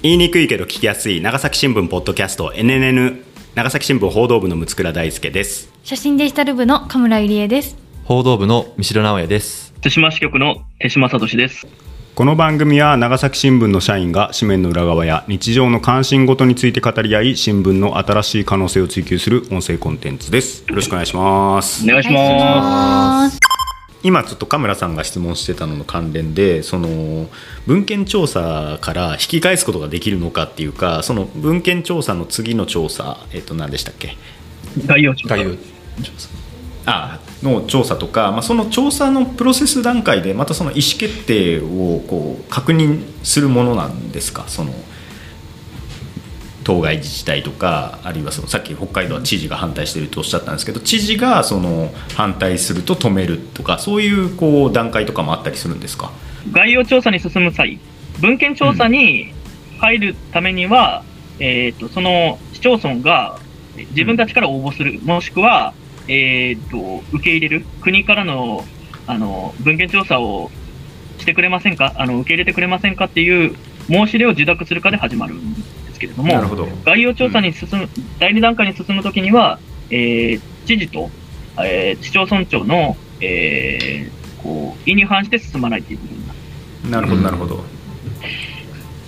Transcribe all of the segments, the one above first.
言いにくいけど聞きやすい長崎新聞ポッドキャスト NNN 長崎新聞報道部の六倉大輔です。写真デジタル部の神村ゆりえです。報道部の三代直也です。手島支局の手島聡です。この番組は長崎新聞の社員が紙面の裏側や日常の関心事について語り合い新聞の新しい可能性を追求する音声コンテンツです。よろしくお願いします。お願いします今ちょっとカメラさんが質問してたのの関連でその文献調査から引き返すことができるのかっていうかその文献調査の次の調査えっと何でしたっけ？概要調査。あの調査とか、まあ、その調査のプロセス段階でまたその意思決定をこう確認するものなんですか？その当該自治体とかあるいはそのさっき北海道は知事が反対しているとおっしゃったんですけど知事がその反対すると止めるとかそういうこう段階とかもあったりするんですか？概要調査に進む際文献調査に入るためには、えー、とその市町村が自分たちから応募する、もしくは、えー、と受け入れる国からのあの文献調査をしてくれませんかあの受け入れてくれませんかっていう申し出を受諾するかで始まるんですけれどもなるほど。概要調査に進む、第2段階に進むときには、えー知事と、えー市町村長の、えーこう意に反して進まないということになる。なるほどなるほど、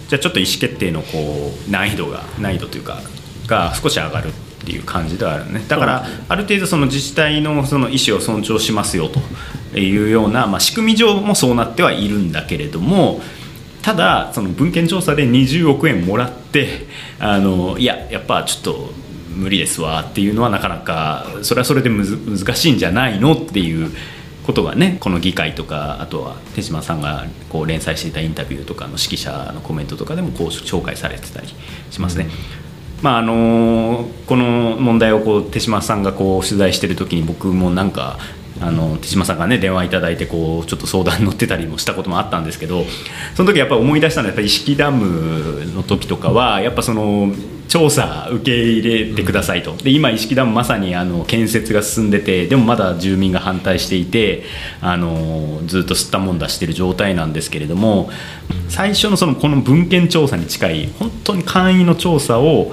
じゃあちょっと意思決定のこう難易度が難易度というかが少し上がるっていう感じではあるね。だからある程度その自治体のその意思を尊重しますよというような、まあ、仕組み上もそうなってはいるんだけれどもただその文献調査で20億円もらってあのいややっぱちょっと無理ですわっていうのはなかなかそれはそれでむず難しいんじゃないのっていうことがねこの議会とかあとは手島さんがこう連載していたインタビューとかの指揮者のコメントとかでもこう紹介されてたりしますね。まああのこの問題をこう手島さんがこう取材してる時に僕もなんかあの手島さんがね電話いただいてこうちょっと相談に乗ってたりもしたこともあったんですけどその時やっぱり思い出したのはやっぱり意識ダムの時とかはやっぱその調査受け入れてくださいと。で今意識ダムまさにあの建設が進んでてでもまだ住民が反対していてあのずっと吸ったもんだしてる状態なんですけれども最初のそのこの文献調査に近い本当に簡易の調査を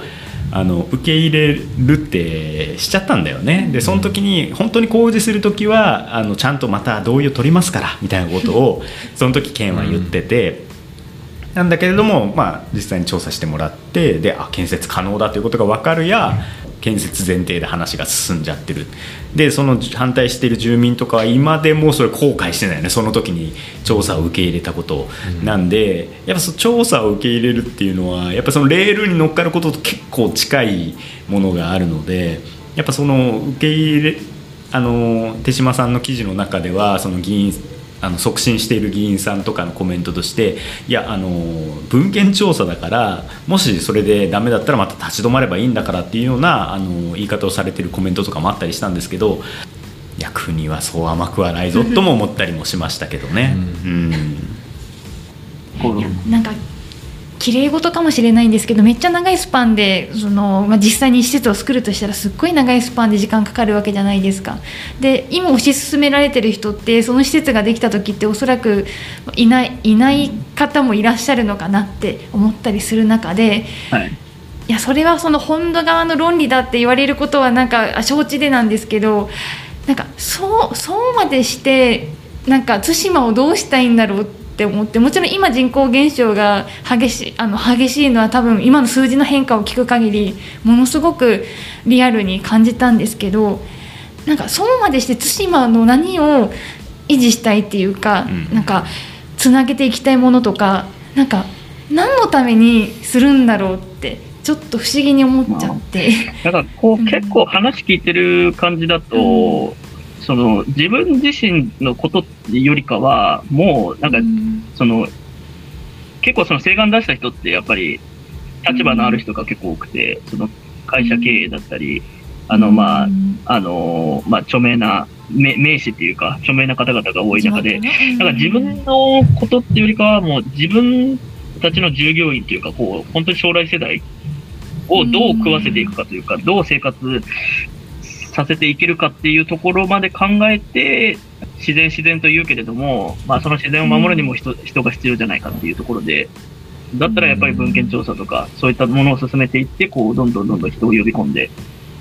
あの受け入れるってしちゃったんだよねでその時に本当に工事する時はあのちゃんとまた同意を取りますからみたいなことをその時県は言ってて。なんだけれども、まあ、実際に調査してもらってであ建設可能だということが分かるや建設前提で話が進んじゃってる。でその反対している住民とかは今でもそれ後悔してないよね。その時に調査を受け入れたこと。を、なんでやっぱその調査を受け入れるっていうのはやっぱそのレールに乗っかることと結構近いものがあるのでやっぱその受け入れあの手島さんの記事の中ではその議員あの促進している議員さんとかのコメントとしていやあの文献調査だからもしそれでダメだったらまた立ち止まればいいんだからっていうようなあの言い方をされてるコメントとかもあったりしたんですけど役にはそう甘くはないぞとも思ったりもしましたけどね。うん。こう。いやなんか綺麗事かもしれないんですけどめっちゃ長いスパンでその、まあ、実際に施設を作るとしたらすっごい長いスパンで時間かかるわけじゃないですか。で今推し進められてる人ってその施設ができた時っておそらくいないいない方もいらっしゃるのかなって思ったりする中で。はいいやそれはその本土側の論理だって言われることはなんかあ承知でなんですけどなんかそうそうまでしてなんか対馬をどうしたいんだろうって思ってもちろん今人口減少が激しいあの激しいのは多分今の数字の変化を聞く限りものすごくリアルに感じたんですけどなんかそうまでして対馬の何を維持したいっていうか、うんなんかつなげていきたいものとかなんか何のためにするんだろうってちょっと不思議に思っちゃって。だからこうんう結構話聞いてる感じだと、その自分自身のことよりかは、もうなんかうん。その、結構その請願出した人ってやっぱり立場のある人が結構多くて、その会社経営だったり、あのまあ、あのまあ著名な名名士っていうか、著名な方々が多い中で、なんか自分のことっていうよりかは、もう自分たちの従業員っていうか、こう、本当に将来世代をどう食わせていくかというか、どう生活させていけるかっていうところまで考えて、自然自然と言うけれども、まあその自然を守るにも人,、人が必要じゃないかっていうところで、だったらやっぱり文献調査とか、そういったものを進めていって、こう、どんどんどんどん人を呼び込んで、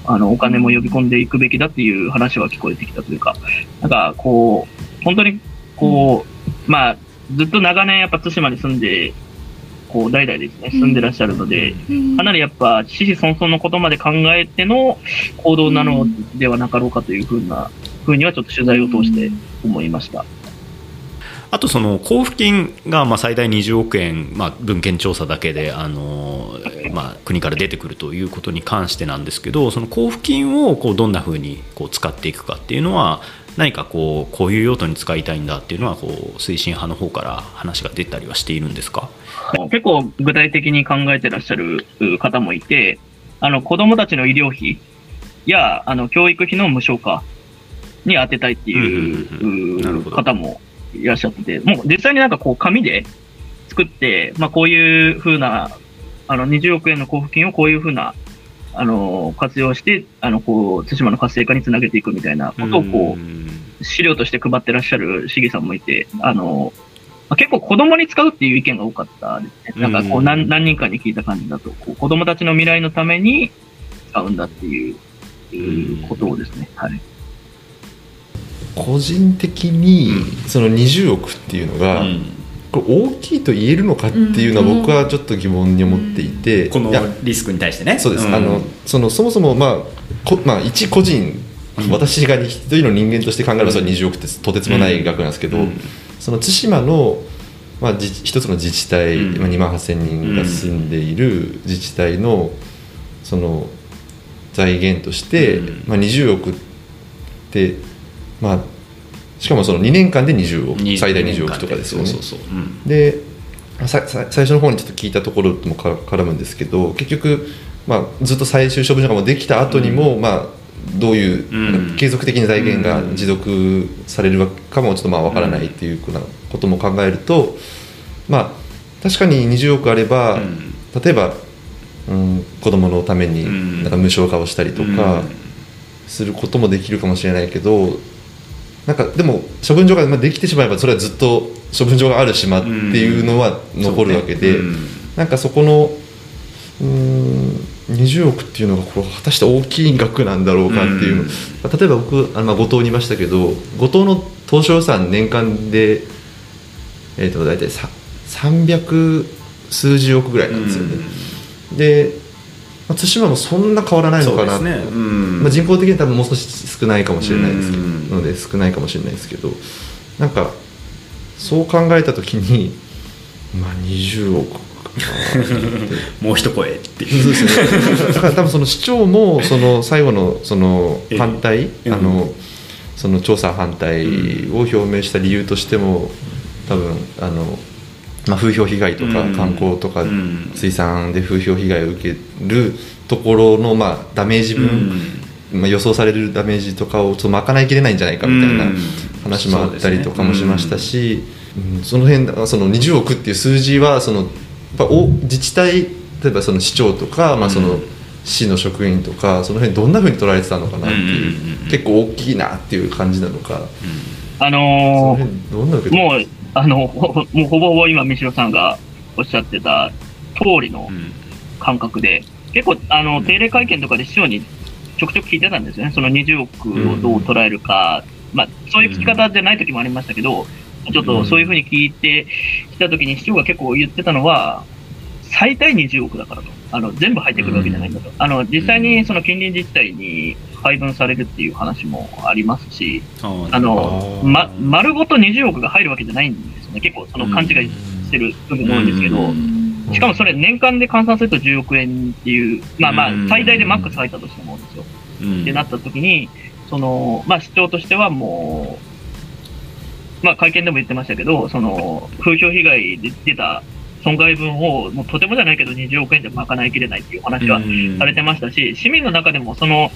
あの、お金も呼び込んでいくべきだっていう話は聞こえてきたというか、なんか、こう、本当に、こう、まあ、ずっと長年やっぱ対馬に住んで、こう、代々ですね、住んでらっしゃるので、かなりやっぱ、子々孫々のことまで考えての行動なのではなかろうかというふうな、ふうにはちょっと取材を通して思いました。あとその交付金がまあ最大20億円、まあ、文献調査だけであの、まあ、国から出てくるということに関してなんですけどその交付金をこうどんなふうにこう使っていくかっていうのは何かこうこういう用途に使いたいんだっていうのはこう推進派の方から話が出たりはしているんですか？結構具体的に考えてらっしゃる方もいて、あの子供たちの医療費やあの教育費の無償化に当てたいっていう方もいらっしゃってて、もう実際になんかこう紙で作って、まあこういうふうな、あの20億円の交付金をこういうふうな、あの、活用して、あの、こう、対馬の活性化につなげていくみたいなことをこう、資料として配ってらっしゃる市議さんもいて、あの、まあ、結構子供に使うっていう意見が多かったですね。なんかこう何何人かに聞いた感じだと、こう子供たちの未来のために使うんだっていういうことをですね。はい。個人的にその20億っていうのが、これ大きいと言えるのかっていうのは僕はちょっと疑問に思っていて、このいや。リスクに対してね。そうです、ん。あのそのそもそも、まあこまあ、一個人、私が一人の人間として考えればそれ20億ってとてつもない額なんですけど、うん。その対馬の、まあ、じ一つの自治体、うん。まあ、2万8000人が住んでいる自治体のその財源として、うん。まあ、20億って、まあ、しかもその2年間で20億最大20億とかですよね。で最初の方にちょっと聞いたところともか絡むんですけど結局、まあ、ずっと最終処分所がもうできた後にも、まあ、どういう、うん。継続的な財源が持続されるかもちょっとまあ分からないっていうふうなことも考えると、まあ、確かに20億あれば、うん。例えば、うん、子供のためにうん。なんか無償化をしたりとかうん。することもできるかもしれないけどなんかでも処分場がまあできてしまえばそれはずっと処分場がある島っていうのは残るわけで、そうねなんかそこのうーん20億っていうのがこれ果たして大きい額なんだろうかっていうの、うん。例えば僕あのまあ後藤にいましたけど後藤の当初予算年間で、えー、と大体さ300数十億ぐらいなんですよね。で、まあ、対馬もそんな変わらないのかな。ね。うん。まあ、人口的には多分もう少し少ないかもしれないですけど、うん。ので少ないかもしれないですけどなんかそう考えた時にまあ20億 もう一声っていう。そうですね。だから多分その市長もその最後のそのええ。反対、うん。あのその調査反対を表明した理由としても多分あの、まあ、風評被害とかうん。観光とかうん。水産で風評被害を受けるところの、まあ、ダメージ分、まあ、予想されるダメージとかをちょっと賄いきれないんじゃないかみたいなうん。話もあったりとかもしましたし、うん。その辺その20億っていう数字はそのやっぱお自治体例えばその市長とか、まあ、そのうん市の職員とかその辺どんなふうに捉えてたのかなっていう,、結構大きいなっていう感じなのか、あのー辺どんなもう、あの、もうほぼほぼ今、三代さんがおっしゃってた通りのうん。感覚で、結構、あの、うん。定例会見とかで市長にちょくちょく聞いてたんですよね。その20億をどう捉えるか、まあ、そういう聞き方じゃない時もありましたけど、ちょっとそういうふうに聞いてきた時に市長が結構言ってたのは、最大20億だからと。あの、全部入ってくるわけじゃないんだと。あの、実際にその近隣自治体に配分されるっていう話もありますし、ああの、ま、丸ごと20億が入るわけじゃないんですよね。結構その勘違いしてる部分が多いんですけど、うしかもそれ年間で換算すると10億円っていう、まあまあうん最大でマックス入ったとしてもですよ。うんってなった時に、その、まあ市長としてはもう、まあ会見でも言ってましたけど、その、風評被害で出た損害分を、もうとてもじゃないけど20億円で賄いきれないっていう話はされてましたし、市民の中でもその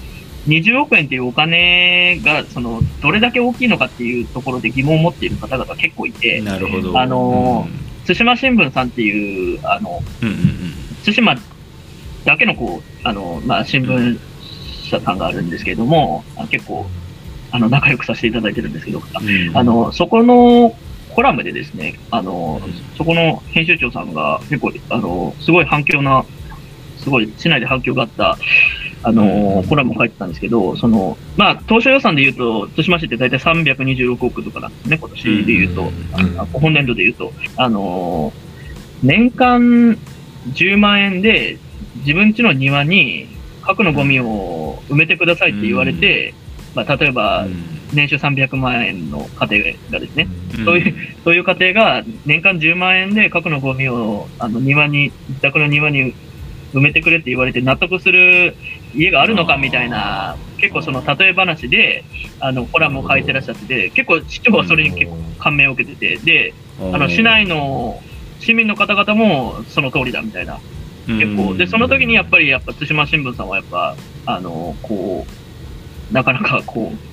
20億円っていうお金が、その、どれだけ大きいのかっていうところで疑問を持っている方々結構いて、なるほど。あの対馬新聞さんっていう、あの、うんうん対馬だけのこう、あの、まあ、新聞社さんがあるんですけれども、あ結構、あの、仲良くさせていただいてるんですけど、うんうん。あの、そこの、コラムでですね、あの、そこの編集長さんが結構、あの、すごい反響な、すごい市内で反響があった、あの、コラムを書いてたんですけど、その、まあ、当初予算で言うと、対馬市って大体326億とかなんですね、今年で言うと。うん。あ本年度で言うと。あの、年間10万円で自分家の庭に核のゴミを埋めてくださいって言われて、まあ、例えば、年収300万円の家庭がですね、そういう、そういう家庭が年間10万円で核のゴミをあの庭に、自宅の庭に埋めてくれって言われて納得する家があるのかみたいな、結構その例え話で、あの、コラムを書いてらっしゃってて、結構市長はそれに結構感銘を受けてて、で、あの、市内の市民の方々もその通りだみたいな、結構。で、その時にやっぱり、やっぱ対馬新聞さんはやっぱ、あの、こう、なかなかこう、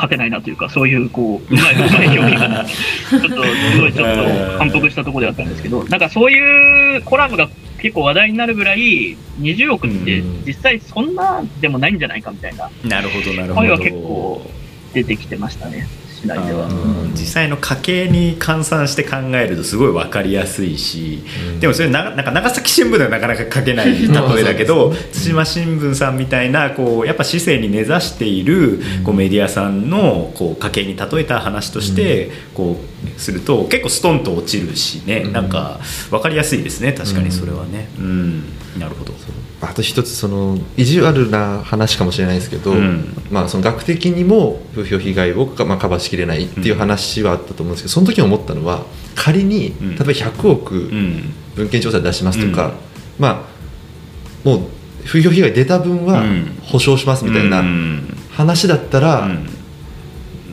勝てないなというか、そういう、こう、うまい、うまい表現が、ちょっと、すごいちょっと反復したところであったんですけど、なんかそういうコラムが結構話題になるぐらい、20億って実際そんなでもないんじゃないかみたいな。なるほどなるほど。声は結構出てきてましたね、市内では。うん。実際の家計に換算して考えるとすごい分かりやすいし、でもそれななんか長崎新聞ではなかなか書けない例えだけど対馬新聞さんみたいなこうやっぱ市政に根ざしているこうメディアさんのこう家計に例えた話としてこうすると結構ストンと落ちるしね。なんか分かりやすいですね。確かにそれはね。うんなるほど。あと一つその意地悪な話かもしれないですけど、うん。まあ、その額的にも風評被害をか、まあ、カバーしきれないっていう話はあったと思うんですけどその時に思ったのは仮にうん。例えば100億うん。文献調査で出しますとか、うん。まあもう風評被害出た分はうん。保証しますみたいなうん。話だったら、うん。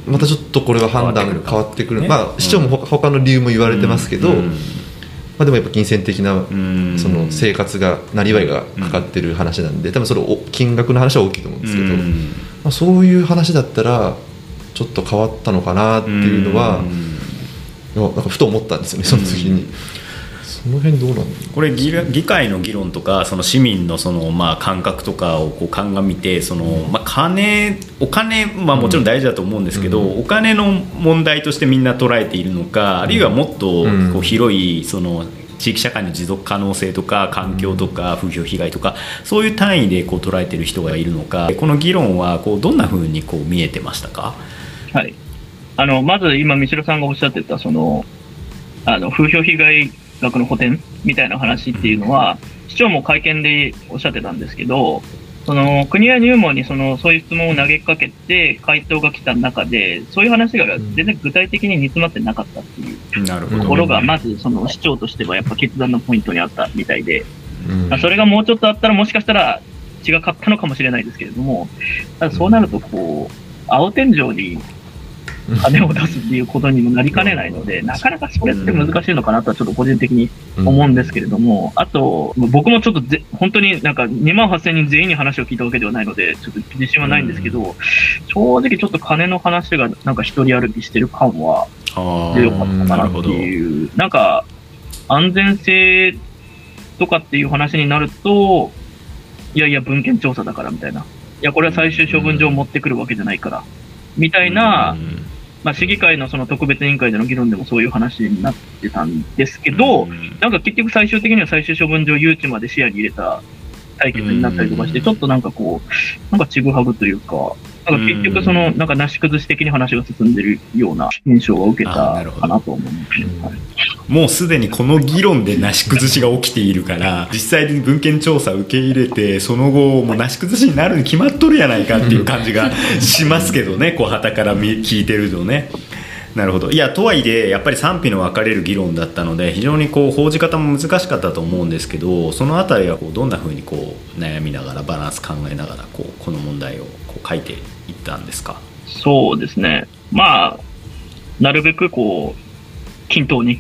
またちょっとこれは判断変わってくるねまあ、市長も他他の理由も言われてますけど、うんまあ、でもやっぱ金銭的なうん。その生活がなりわいがかかってる話なんで多分それお金額の話は大きいと思うんですけど、うん。まあ、そういう話だったらちょっと変わったのかなっていうのは、なんかふと思ったんですよねその時に、その辺どうなんこれ議議会の議論とかその市民のそのまあ感覚とかをこう鑑みてそのまあ金お金まあもちろん大事だと思うんですけど、うん。お金の問題としてみんな捉えているのか、あるいはもっとうん。こう広いその地域社会の持続可能性とか環境とか風評被害とかそういう単位でこう捉えている人がいるのかこの議論はこうどんなふうにこう見えてましたか？はい。あの、まず今、三代さんがおっしゃってた、その、あの、風評被害額の補填みたいな話っていうのは、市長も会見でおっしゃってたんですけど、その、国や入門にその、そういう質問を投げかけて、回答が来た中で、そういう話が全然具体的に煮詰まってなかったっていうところが、まず、その、市長としてはやっぱ決断のポイントにあったみたいで、まあそれがもうちょっとあったら、もしかしたら違かったのかもしれないですけれども、ただそうなると、こう、青天井に金を出すっていうことにもなりかねないので、なかなかそれって難しいのかなとはちょっと個人的に思うんですけれども、あと、僕もちょっとぜ本当になんか2万8000人全員に話を聞いたわけではないので、ちょっと自信はないんですけど、正直ちょっと金の話がなんか一人歩きしてる感はあ強かったーかなっていう、なんか安全性とかっていう話になると、いやいや文献調査だからみたいな。いや、これは最終処分場を持ってくるわけじゃないから。みたいな、うんまあ、市議会のその特別委員会での議論でもそういう話になってたんですけど、うん。なんか結局最終的には最終処分場誘致まで視野に入れた対決になったりとかして、うんちょっとなんかこう、なんかちぐはぐというか、なんか結局その、なんかなし崩し的に話が進んでるような印象を受けあたかなと思。うんはいもうすでにこの議論でなし崩しが起きているから 実際に文献調査受け入れてその後もうなし崩しになるに決まっとるやないかっていう感じがしますけどねこう旗から見聞いてるとね。なるほどいやとはいえやっぱり賛否の分かれる議論だったので非常にこう報じ方も難しかったと思うんですけどそのあたりはこうどんなふうにこう悩みながらバランス考えながらこうこの問題をこう書いていったんですか？そうですね。まあ、なるべくこう、均等に、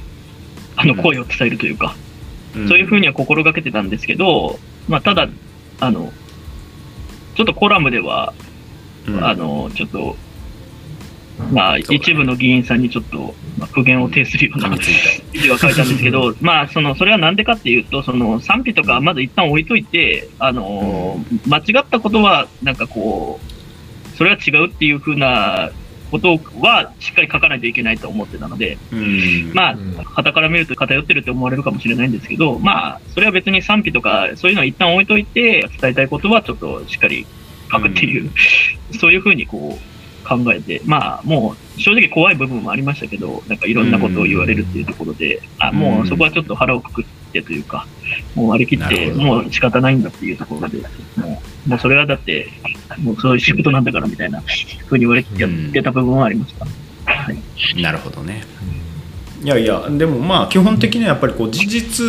あの、うん声を伝えるというか、そういうふうには心がけてたんですけど、まあ、ただ、あの、ちょっとコラムでは、うんあの、ちょっと、まあ、一部の議員さんにちょっと、まあ、苦言を呈するような記事は書いたんですけど、まあ、その、それはなんでかっていうと、その、賛否とかはまず一旦置いといて、あの、間違ったことは、なんかこう、それは違うっていうふうなことはしっかり書かないといけないと思ってたので、うん。まあうん、傍から見ると偏ってるって思われるかもしれないんですけど、まあ、それは別に賛否とか、そういうのは一旦置いといて、伝えたいことはちょっとしっかり書くっていう、そういうふうにこう考えて、まあ、もう正直怖い部分もありましたけど、なんかいろんなことを言われるっていうところで、あ、もうそこはちょっと腹をくくってというか、もう割り切って、もう仕方ないんだっていうところで、もう、もうそれはだって、もうそういう仕事なんだからみたいなふうに言われてやってた部分はありました。はい。なるほどね。いやいやでもまあ基本的にはやっぱりこう事実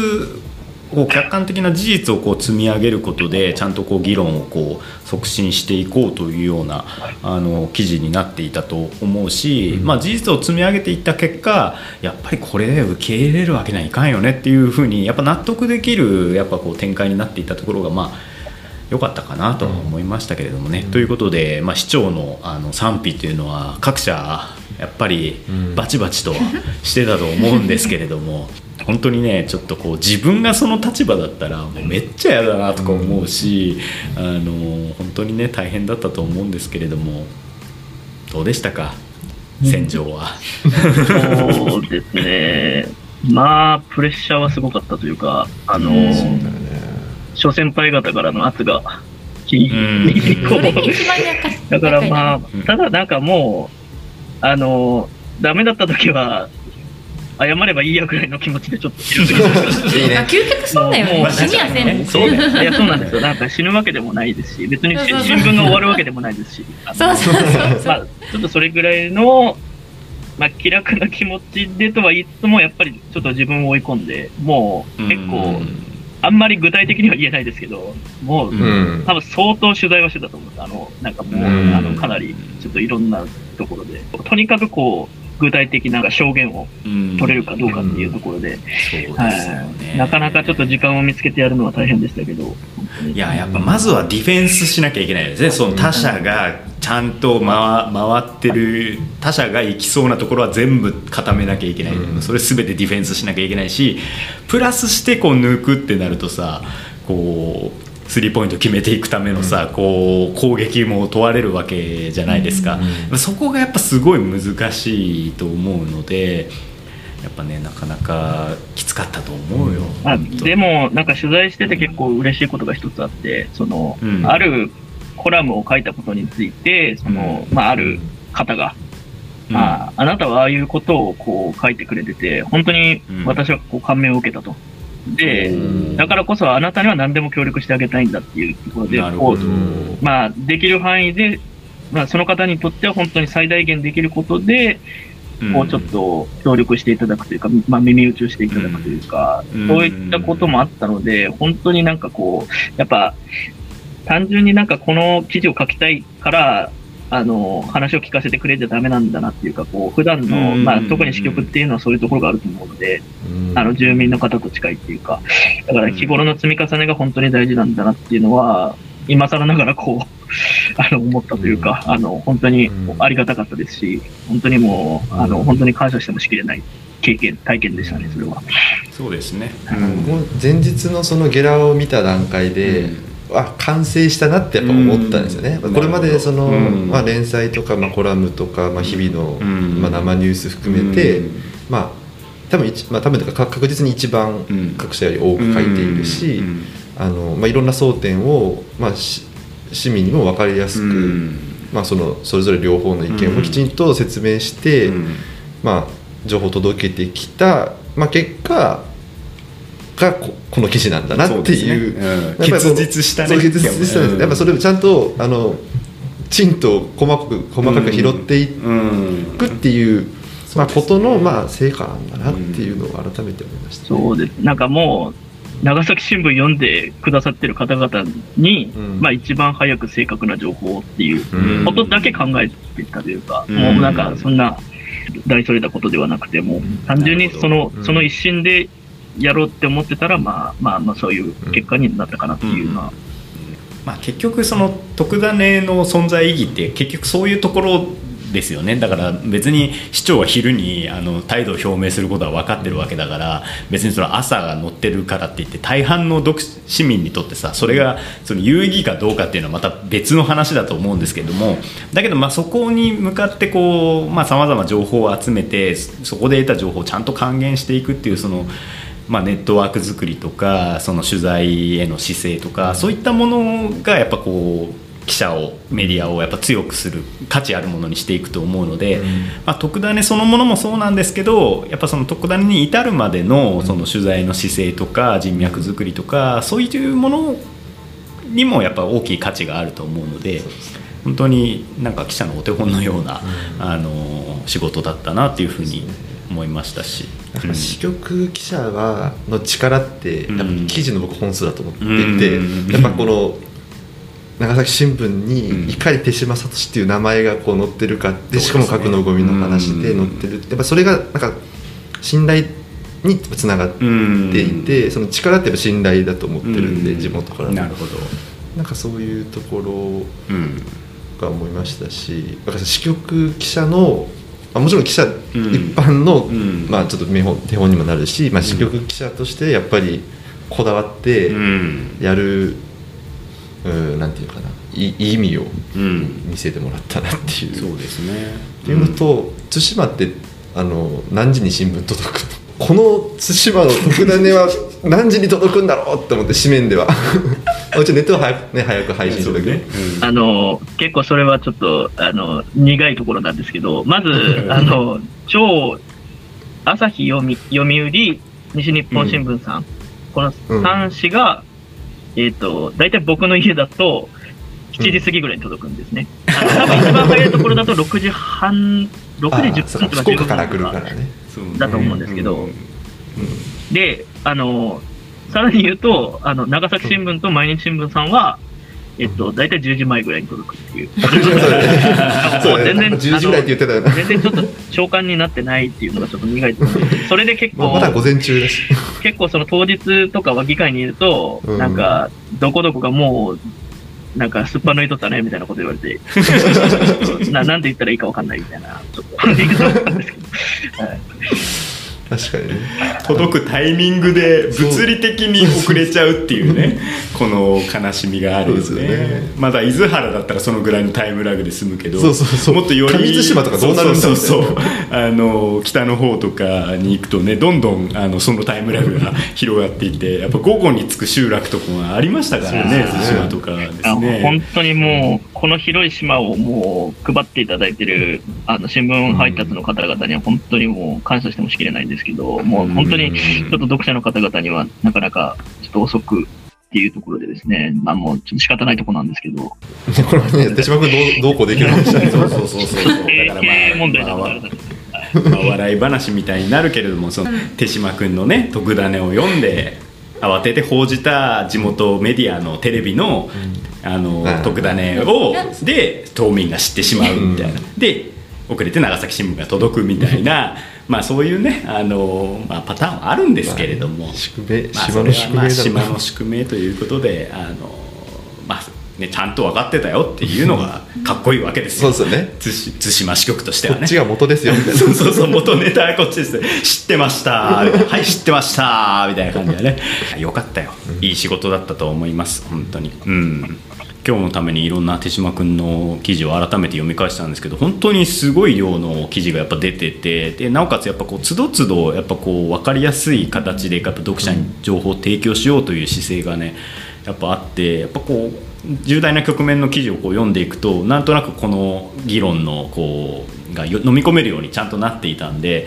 こう客観的な事実をこう積み上げることでちゃんとこう議論をこう促進していこうというようなあの記事になっていたと思うし、まあ、事実を積み上げていった結果やっぱりこれで受け入れるわけにはいかんよねっていうふうにやっぱ納得できるやっぱこう展開になっていたところがまあ良かったかなとは思いましたけれどもね。ということで、まあ、市長のあの賛否というのは各社やっぱりうんバチバチとしてたと思うんですけれども。本当にねちょっとこう自分がその立場だったらもうめっちゃ嫌だなとか思うし、あの本当にね大変だったと思うんですけれどもどうでしたか？戦場は。そうですね。まあ、プレッシャーはすごかったというか、あの、ね諸先輩方からの圧が、だからまあうん、ただなんかもう、あの、ダメだった時は、謝ればいいやぐらいの気持ちでちょっといるいいね。あ究極そうだよね。死にはせんそうだよ。いや、そうなんですよ。なんか死ぬわけでもないですし、別に新聞が終わるわけでもないですし、そうそうそうまあ、ちょっとそれぐらいの、まあ、気楽な気持ちでとは言いつつも、やっぱりちょっと自分を追い込んで、もう結構、あんまり具体的には言えないですけど、もう、うん。多分相当取材はしてたと思うんです。あの、なんかもう、うん。あの、かなり、ちょっといろんなところで、とにかくこう、具体的な証言を取れるかどうかっていうところで、なかなかちょっと時間を見つけてやるのは大変でしたけど、いややっぱまずはディフェンスしなきゃいけないですね。その他者がちゃんと回回ってる他者が行きそうなところは全部固めなきゃいけない、うん。それ全てディフェンスしなきゃいけないしプラスしてこう抜くってなるとさこうスリーポイント決めていくためのさ、こう攻撃も問われるわけじゃないですか、そこがやっぱすごい難しいと思うのでやっぱねなかなかきつかったと思うよ。あ本当。でも、なんか取材してて結構嬉しいことが一つあって、その、うん。あるコラムを書いたことについて、その、まあ、ある方が、うん。まあ、あなたはああいうことをこう書いてくれてて、本当に私はこう感銘を受けたと。で、うん。だからこそあなたには何でも協力してあげたいんだっていうところで、まあ、できる範囲で、まあ、その方にとっては本当に最大限できることで、こうちょっと協力していただくというか、まあ、耳打ちをしていただくというか、うん。そういったこともあったので、本当になんかこう、やっぱ、単純になんかこの記事を書きたいから、あの、話を聞かせてくれちゃダメなんだなっていうか、こう、普段の、うんまあ、特に支局っていうのはそういうところがあると思うので、あの、住民の方と近いっていうか、だから日頃の積み重ねが本当に大事なんだなっていうのは、今更ながらこう、あの、思ったというか、あの、本当にありがたかったですし、本当にもう、あの、本当に感謝してもしきれない経験、体験でしたね、それは。そうですね。僕も前日のそのゲラを見た段階で、あ完成したなってやっぱ思ったんですよね、うん。これまでその、うん。まあ、連載とか、まあ、コラムとか、まあ、日々の、うん。まあ、生ニュース含めて、うん。まあ多分一、まあ、多分か確実に一番うん。各社より多く書いているし、うん。あのまあ、いろんな争点を、まあ、し市民にも分かりやすく、うん。まあ、そのそれぞれ両方の意見をきちんと説明して、うん。まあ、情報を届けてきた、まあ、結果がここの記事なんだなっていう。ねうん。やっぱりこう結実したね。そう結実したんです、うん。やっぱそれをちゃんとあのきちんと細かく細かく拾っていうんくっていう、まあ、ことの、まあ、成果なんだなっていうのを改めて思いました、そうです。なんかもう、長崎新聞読んでくださってる方々に、うん。まあ一番早く正確な情報っていううん。ことだけ考えてたというか、うん。もうなんかそんな大それたことではなくて、もう単純にそのう、ん。その一心でやろうって思ってたら、まあまあまあそういう結果になったかなっていうのは、まあ、結局その特ダネの存在意義って結局そういうところですよね。だから別に市長は昼にあの態度を表明することは分かってるわけだから別にその朝が乗ってるからって言って大半の読市民にとってさそれがその有意義かどうかっていうのはまた別の話だと思うんですけどもだけどまあそこに向かってこうさまざ、ま情報を集めてそこで得た情報をちゃんと還元していくっていうその。まあ、ネットワーク作りとかその取材への姿勢とかそういったものがやっぱこう記者をメディアをやっぱ強くする価値あるものにしていくと思うので、うん、まあ、特ダネそのものもそうなんですけどやっぱその特ダネに至るまでのその取材の姿勢とか人脈作りとかそういうものにもやっぱ大きい価値があると思うので。本当になんか記者のお手本のような、うん、あの仕事だったなっていうふうに思いましたし、うん、支局記者はの力ってやっぱ記事の僕本数だと思っていて、うん、やっぱこの長崎新聞にいかに手嶋聡っていう名前がこう載ってるかでしかも核のゴミの話で載ってるやっぱそれがなんか信頼につながっていてその力ってやっぱ信頼だと思ってるんで地元からなるほど。なんかそういうところが思いましたし支局記者のあもちろん記者一般の、まあ、ちょっと見本手本にもなるし、まあ、支局記者としてやっぱりこだわってやるうんなんていうかないい意味を見せてもらったなっていう、そうですね。っていうのと、対馬ってあの何時に新聞届くこの対馬の特ダネは何時に届くんだろうって思って紙面では。もちネットは早く,、ね、早く配信するけど、ねうん、あの結構それはちょっとあの苦いところなんですけどまずあの超朝日読み読売西日本新聞さん、うん、この3紙が、えっ、ー、と、大体僕の家だと、7時過ぎぐらいに届くんですね。うん、多分一番早いところだと6時半、6時10分とか15分から来るからね。だと思うんですけど、で、あの、さらに言うと、あの、長崎新聞と毎日新聞さんは、えっと、大体10時前ぐらいに届くっていう。全然、10時ぐらいって言ってたよ全然ちょっと召喚になってないっていうのがちょっと苦いと思うんです それで結構、まだ午前中だし。結構その当日とかは議会にいると、うん、なんか、どこどこがもう、なんか、すっぱ抜いとったね、みたいなこと言われて、ななんて言ったらいいかわかんないみたいな、ちょっと、言い方ったんですけど。はい確かにね。届くタイミングで物理的に遅れちゃうっていうねこの悲しみがあるよね。ね。まだ伊豆原だったらそのぐらいのタイムラグで済むけどそうそうそうもっとより上島とかどうなるんだそうそうそう。あの北の方とかに行くとねどんどんあのそのタイムラグが広がっていってやっぱ午後に着く集落とかがありましたからね対馬とかですね。本当にもうこの広い島をもう配っていただいてるあの新聞配達の方々には本当にもう感謝してもしきれないんですけど、もう本当にちょっと読者の方々にはなかなかちょっと遅くっていうところでですね、まあもうちょっと仕方ないところなんですけど。これはね、手島君どうどうこうできる話だ そうそうそうそう。だからまあ、問題だまあ、笑い話みたいになるけれども、その手島君のね、特ダネを読んで、慌てて報じた地元メディアのテレビの,、あの特ダネをで島民が知ってしまうみたいな、で遅れて長崎新聞が届くみたいな。まあそういうねあの、まあ、パターンはあるんですけれども、まあ、宿命島の宿命島の宿命ということであの、まあね、ちゃんと分かってたよっていうのがかっこいいわけですよ、そうですよね。対馬支局としてはね。こっちが元ですよ。そうそうそう元ネタはこっちです。知ってました。はい知ってましたみたいな感じでね。よかったよ。いい仕事だったと思います。本当に。うん。今日のためにいろんな手島君の記事を改めて読み返したんですけど本当にすごい量の記事がやっぱ出ててでなおかつやっぱこうつどつどやっぱこう分かりやすい形でやっぱ読者に情報を提供しようという姿勢がねやっぱあってやっぱこう重大な局面の記事をこう読んでいくとなんとなくこの議論のこうが飲み込めるようにちゃんとなっていたんで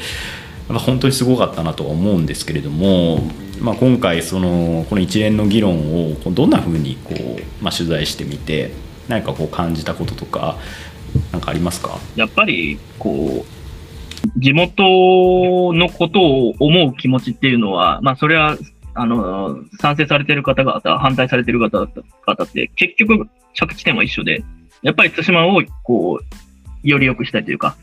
本当にすごかったなとは思うんですけれどもまあ、今回そのこの一連の議論をどんなふうにこう、まあ、取材してみて何かこう感じたこととか何かありますか？やっぱりこう地元のことを思う気持ちっていうのは、まあ、それはあの賛成されてる方々反対されてる方々って結局着地点は一緒でやっぱり対馬をこうより良くしたいというか、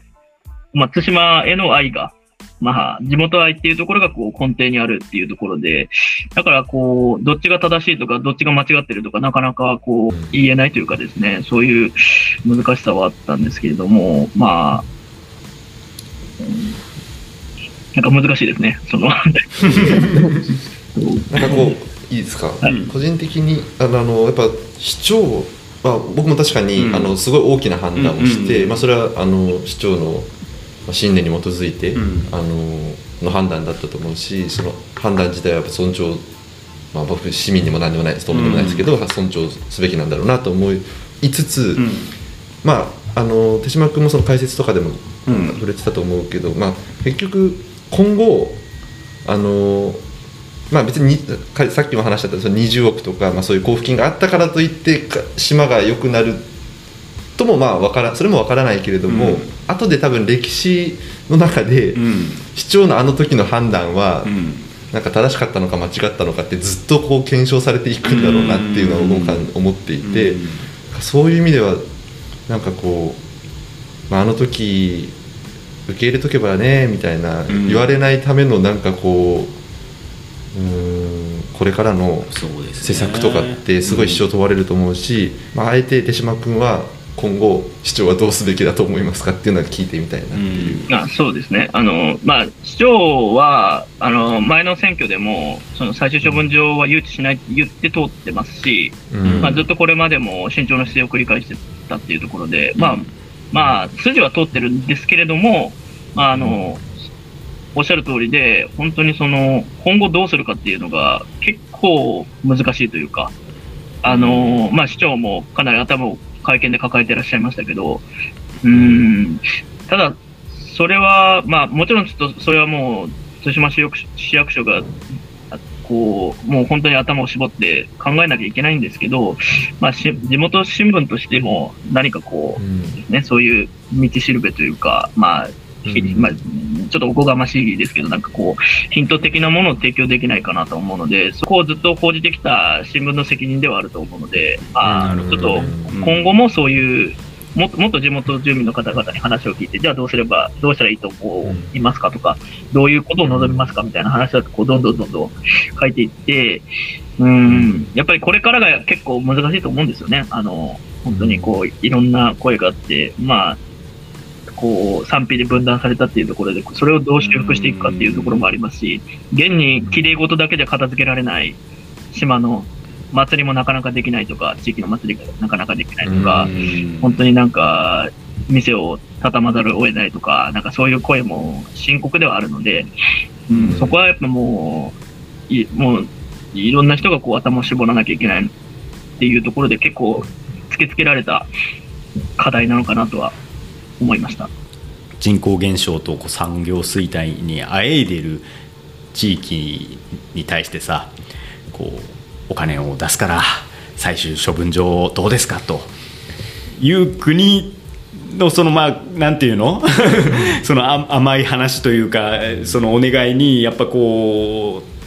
まあ、対馬への愛がまあ、地元愛っていうところがこう根底にあるっていうところで、だからこう、どっちが正しいとか、どっちが間違ってるとか、なかなかこう、言えないというかですね、そういう難しさはあったんですけれども、まあ、なんか難しいですね、その。なんかこう、いいですか、はい、個人的にあのやっぱ市長まあ、僕も確かに、うん、あのすごい大きな判断をして、うんうん、まあ、それはあの市長の信念に基づいて、うん、あのの判断だったと思うしその判断自体はやっぱ尊重、まあ、僕市民にも何でもないですとんでもないですけど、うん、尊重すべきなんだろうなと思いつつ、うん、まああの手嶋君もその解説とかでも触れてたと思うけど、まあ、結局今後あのまあ、別にさっきも話したその20億とか、まあ、そういう交付金があったからといって島が良くなるともまあ分からそれも分からないけれども、うん、後で多分歴史の中で、うん、市長のあの時の判断は、うん、なんか正しかったのか間違ったのかってずっとこう検証されていくんだろうなっていうのを僕は思っていて、そういう意味ではなんかこう、まあ、あの時受け入れとけばねみたいな、言われないためのなんかこううんこれからの施策とかってすごい市長問われると思うし、まあ、あえて手嶋君は今後市長はどうすべきだと思いますかっていうのは聞いてみたいなっていう、うん、あそうですね。あの、まあ、市長はあの前の選挙でもその最終処分場は誘致しないって言って通ってますし、うん、まあ、ずっとこれまでも慎重な姿勢を繰り返してたっていうところで、まあまあ、筋は通ってるんですけれども、まあ、あのおっしゃる通りで、本当にその、今後どうするかっていうのが結構難しいというか、あの、まあ、市長もかなり頭を会見で抱えていらっしゃいましたけど、うん、ただ、それは、まあ、もちろんちょっと、それはもう、対馬市役所が、こう、もう本当に頭を絞って考えなきゃいけないんですけど、まあ、地元新聞としても何かこう、うん、ね、そういう道しるべというか、まあ、まあ、ちょっとおこがましいですけど、なんかこう、ヒント的なものを提供できないかなと思うので、そこをずっと報じてきた新聞の責任ではあると思うので、あちょっと今後もそういう、もっともっと地元住民の方々に話を聞いて、じゃあどうすれば、どうしたらいいと思いますかとか、どういうことを望みますかみたいな話だと、こう、どんどんどんどん書いていって、うん、やっぱりこれからが結構難しいと思うんですよね。あの、本当にこう、いろんな声があって、まあ、こう、賛否で分断されたっていうところで、それをどう修復していくかっていうところもありますし、現に綺麗事だけで片付けられない島の祭りもなかなかできないとか、地域の祭りがなかなかできないとか、本当になんか、店を畳まざるを得ないとか、なんかそういう声も深刻ではあるので、うん、そこはやっぱもう、いもう、いろんな人がこう頭を絞らなきゃいけないっていうところで結構突きつけられた課題なのかなとは思いました。人口減少とこう産業衰退にあえいでる地域に対してさこうお金を出すから最終処分場どうですかと。いう国のそのまあなんていうの？その甘い話というかそのお願いにやっぱこう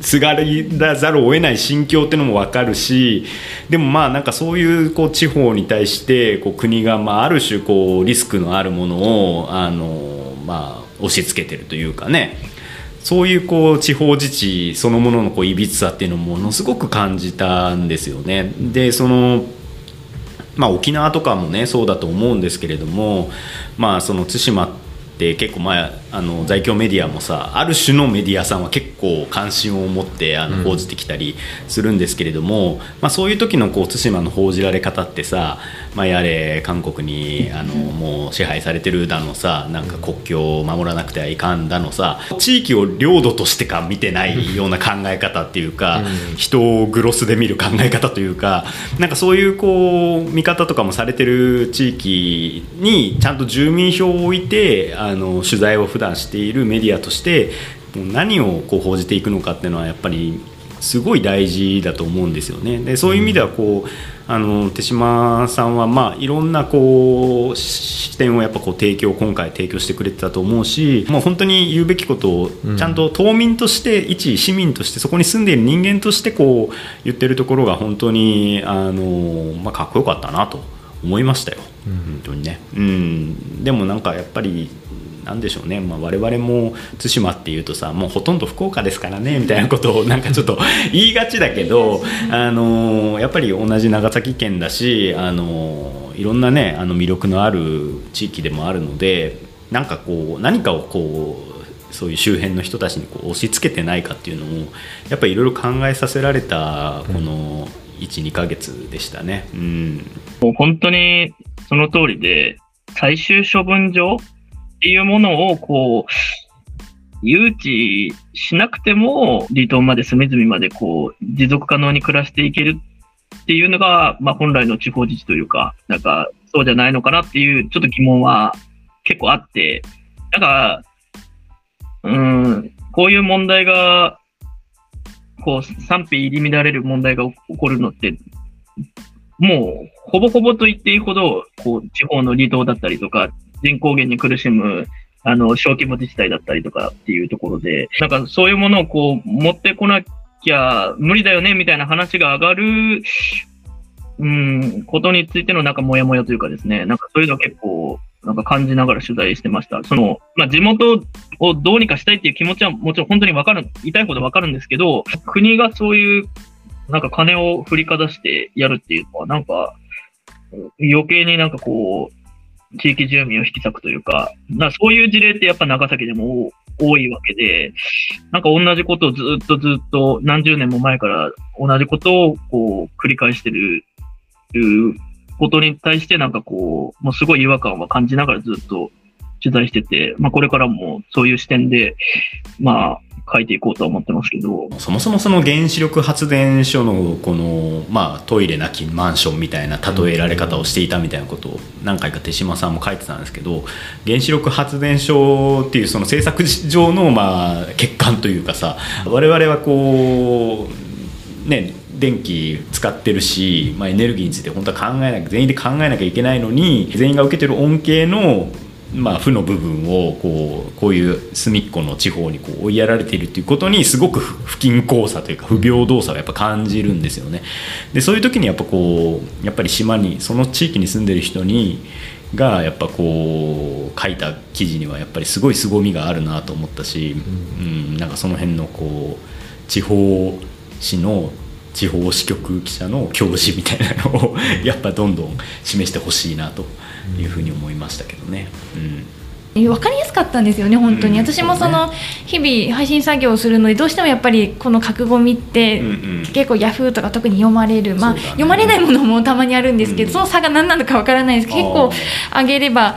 すがらざるを得ない心境っていうのも分かるしでもまあなんかそういうこう地方に対してこう国がまあある種こうリスクのあるものをあのまあ押し付けてるというかねそういうこう地方自治そのもののこういびつさっていうのをものすごく感じたんですよね。でそのまあ、沖縄とかもねそうだと思うんですけれども、まあ、その対馬って結構前あの在京メディアもさある種のメディアさんは結構関心を持ってあの報じてきたりするんですけれども、うん、まあ、そういう時のこう対馬の報じられ方ってさ、まあ、やれ韓国にあのもう支配されてるだのさなんか国境を守らなくてはいかんだのさ地域を領土としてか見てないような考え方っていうか、うん、人をグロスで見る考え方というかなんかそういうこう見方とかもされてる地域にちゃんと住民票を置いてああの取材を普段しているメディアとして何をこう報じていくのかっていうのはやっぱりすごい大事だと思うんですよね。でそういう意味ではこうあの手島さんはまあいろんなこう視点をやっぱこう提供今回提供してくれてたと思うしもう本当に言うべきことをちゃんと島民として、うん、一市民としてそこに住んでいる人間としてこう言ってるところが本当にあの、まあ、かっこよかったなと思いましたよ、本当にね。うん、でもなんかやっぱりなんでしょうね、まあ、我々も対馬っていうとさもうほとんど福岡ですからねみたいなことをなんかちょっと 言いがちだけど、あのやっぱり同じ長崎県だし、あのいろんなねあの魅力のある地域でもあるのでなんかこう何かをこうそういう周辺の人たちにこう押し付けてないかっていうのもやっぱりいろいろ考えさせられたこの12ヶ月でしたね。うんもう本当にその通りで、最終処分場っていうものをこう、誘致しなくても、離島まで隅々までこう、持続可能に暮らしていけるっていうのが、まあ本来の地方自治というか、なんかそうじゃないのかなっていうちょっと疑問は結構あって、なんか、うん、こういう問題が、こう賛否入り乱れる問題が起こるのって、もう、ほぼほぼと言っていいほど、こう、地方の離島だったりとか、人口減に苦しむ、あの、小規模自治体だったりとかっていうところで、なんかそういうものをこう、持ってこなきゃ無理だよね、みたいな話が上がる、うん、ことについてのなんかモヤモヤというかですね、なんかそういうのを結構、なんか感じながら取材してました。その、まあ、地元をどうにかしたいっていう気持ちはもちろん本当にわかる、痛いほどわかるんですけど、国がそういうなんか金を振りかざしてやるっていうのは、なんか、余計になんかこう、地域住民を引き裂くというか、なそういう事例ってやっぱ長崎でも多いわけで、なんか同じことをずっとずっと何十年も前から同じことをこう繰り返してるいうことに対してなんかこう、もうすごい違和感は感じながらずっと取材してて、まあこれからもそういう視点で、まあ書いていこうとは思ってますけど、そもそもその原子力発電所のこの、まあ、トイレなきマンションみたいな例えられ方をしていたみたいなことを何回か手島さんも書いてたんですけど原子力発電所っていうその政策上のまあ欠陥というかさ我々はこうね電気使ってるし、まあ、エネルギーについて本当は考えなきゃ全員で考えなきゃいけないのに全員が受けてる恩恵のまあ、負の部分をこうこういう隅っこの地方にこう追いやられているっていうことにすごく不均衡さというか不平等さをやっぱ感じるんですよね。でそういう時にやっぱこうやっぱり島にその地域に住んでる人にがやっぱこう書いた記事にはやっぱりすごい凄みがあるなと思ったし、うん、なんかその辺のこう地方紙の地方支局記者の教示みたいなのをやっぱどんどん示してほしいなというふうに思いましたけどね。うん。分かりやすかったんですよね、本当に、うん。私もその日々配信作業をするので、どうしてもやっぱりこの覚悟みって、うんうん。結構、ヤフーとか特に読まれる、まあね。読まれないものもたまにあるんですけど、うん。その差が何なのか分からないです結構上げれば、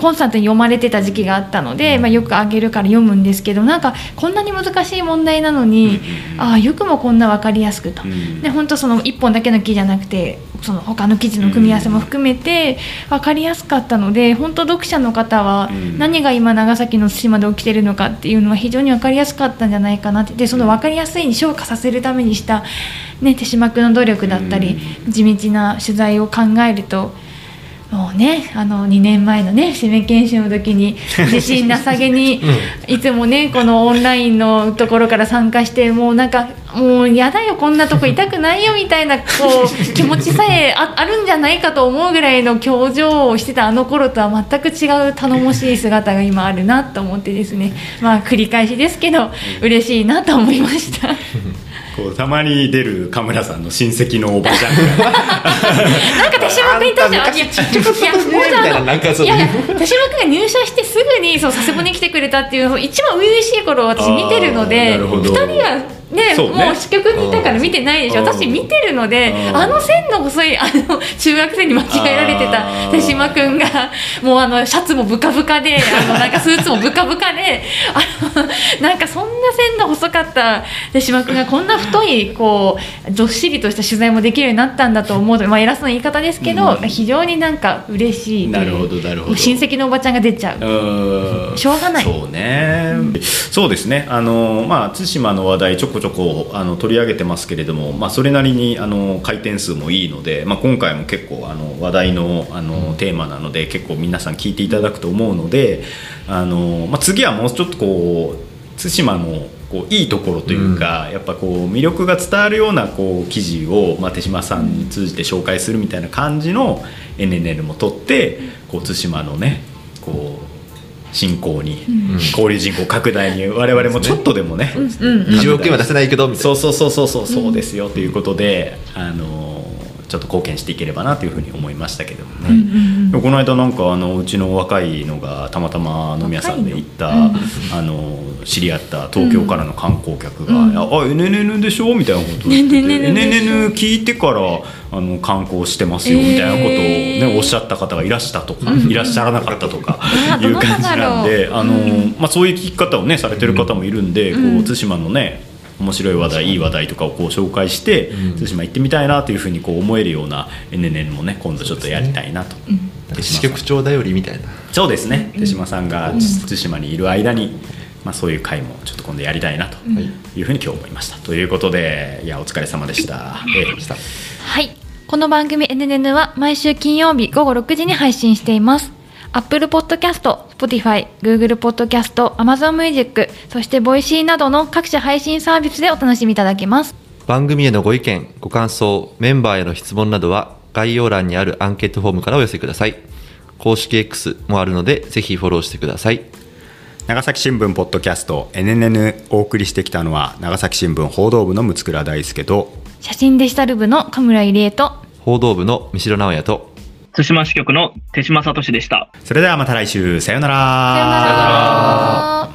コンスタントに読まれてた時期があったので、まあ、よく上げるから読むんですけど、なんかこんなに難しい問題なのに、ああ、よくもこんな分かりやすくと。うん。で本当その1本だけの記じゃなくてその他の記事の組み合わせも含めて分かりやすかったので本当読者の方はうん。何が今長崎の対馬で起きてるのかっていうのは非常に分かりやすかったんじゃないかなって。でその分かりやすいに昇華させるためにした、ね、手島君の努力だったり地道な取材を考えると。もうね、あの2年前のね指名研修の時に 自信なさげにいつもねこのオンラインのところから参加してもうなんかもうやだよこんなとこ痛くないよみたいなこう 気持ちさえああるんじゃないかと思うぐらいの表情をしてたあの頃とは全く違う頼もしい姿が今あるなと思ってですねまあ繰り返しですけど嬉しいなと思いました。こうたまに出るカムラさんの親戚のおばちゃんがなんか手島君いたじゃん。いや、いや、みたいななんかそういやいや、手島君が入社してすぐに、そう、佐世保に来てくれたっていう、一番初々しい頃を私見てるので。なるほど二人は。ね、そうね。もう支局にいたから見てないでしょ。うん。私見てるのでうん。あの線の細いあの 中学生に間違えられてた手島君がもうあのシャツもブカブカであのなんかスーツもブカブカであのなんかそんな線の細かった手島君がこんな太いこうどっしりとした取材もできるようになったんだと思うと、まあ、偉そうな言い方ですけど、うん。非常になんか嬉しいなるほどなるほど。親戚のおばちゃんが出ちゃう。うん。しょうがない。そうね、そうですね。あの、まあ、対馬の話題ちょこちょこあの取り上げてますけれども、まあ、それなりにあの回転数もいいので、まあ、今回も結構あの話題のあのテーマなので結構皆さん聞いていただくと思うのであの、まあ、次はもうちょっとこう対馬のこういいところというか、やっぱこう魅力が伝わるようなこう記事を、まあ、手島さんに通じて紹介するみたいな感じの NNL も取ってこう対馬のねこう振興に、うん。交流人口拡大に我々もちょっとでもね、うん。うん。20億円は出せないけどみたいそうそうそうそうそうそうですよということで、あのちょっと貢献していければなというふうに思いましたけどもね、うんうんこの間なんかあのうちの若いのがたまたま飲み屋さんで行った、若い。のあの知り合った東京からの観光客が「うん。あ NNN でしょ?」みたいなことを言ってて「NNN 聞いてからあの観光してますよ」みたいなことを、ねえーおっしゃった方がいらしたとか、うんいらっしゃらなかったとかあいう感じなんであの、まあ、そういう聞き方をねされてる方もいるんで、うんこう対馬のね面白い話題いい話題とかをこう紹介して、うん対馬行ってみたいなというふうにこう思えるような NNN もね今度ちょっとやりたいなと。支局長だよりみたいなそうですね手島さんがうん対馬にいる間に、まあ、そういう会もちょっと今度やりたいなといいうふうに今日思いました。ということでいやお疲れ様でした。ええしたはい。この番組 NNN は毎週金曜日午後6時に配信しています。Apple Podcast、Spotify、Google Podcast、Amazon Music、そして Voicy などの各種配信サービスでお楽しみいただけます。番組へのご意見ご感想メンバーへの質問などは概要欄にあるアンケートフォームからお寄せください公式 X もあるのでぜひフォローしてください長崎新聞ポッドキャスト NNN お送りしてきたのは長崎新聞報道部の六倉大輔と写真デジタル部の神村入江と、報道部の三代直也と対馬支局の手島聡でした。それではまた来週さようならさよなら。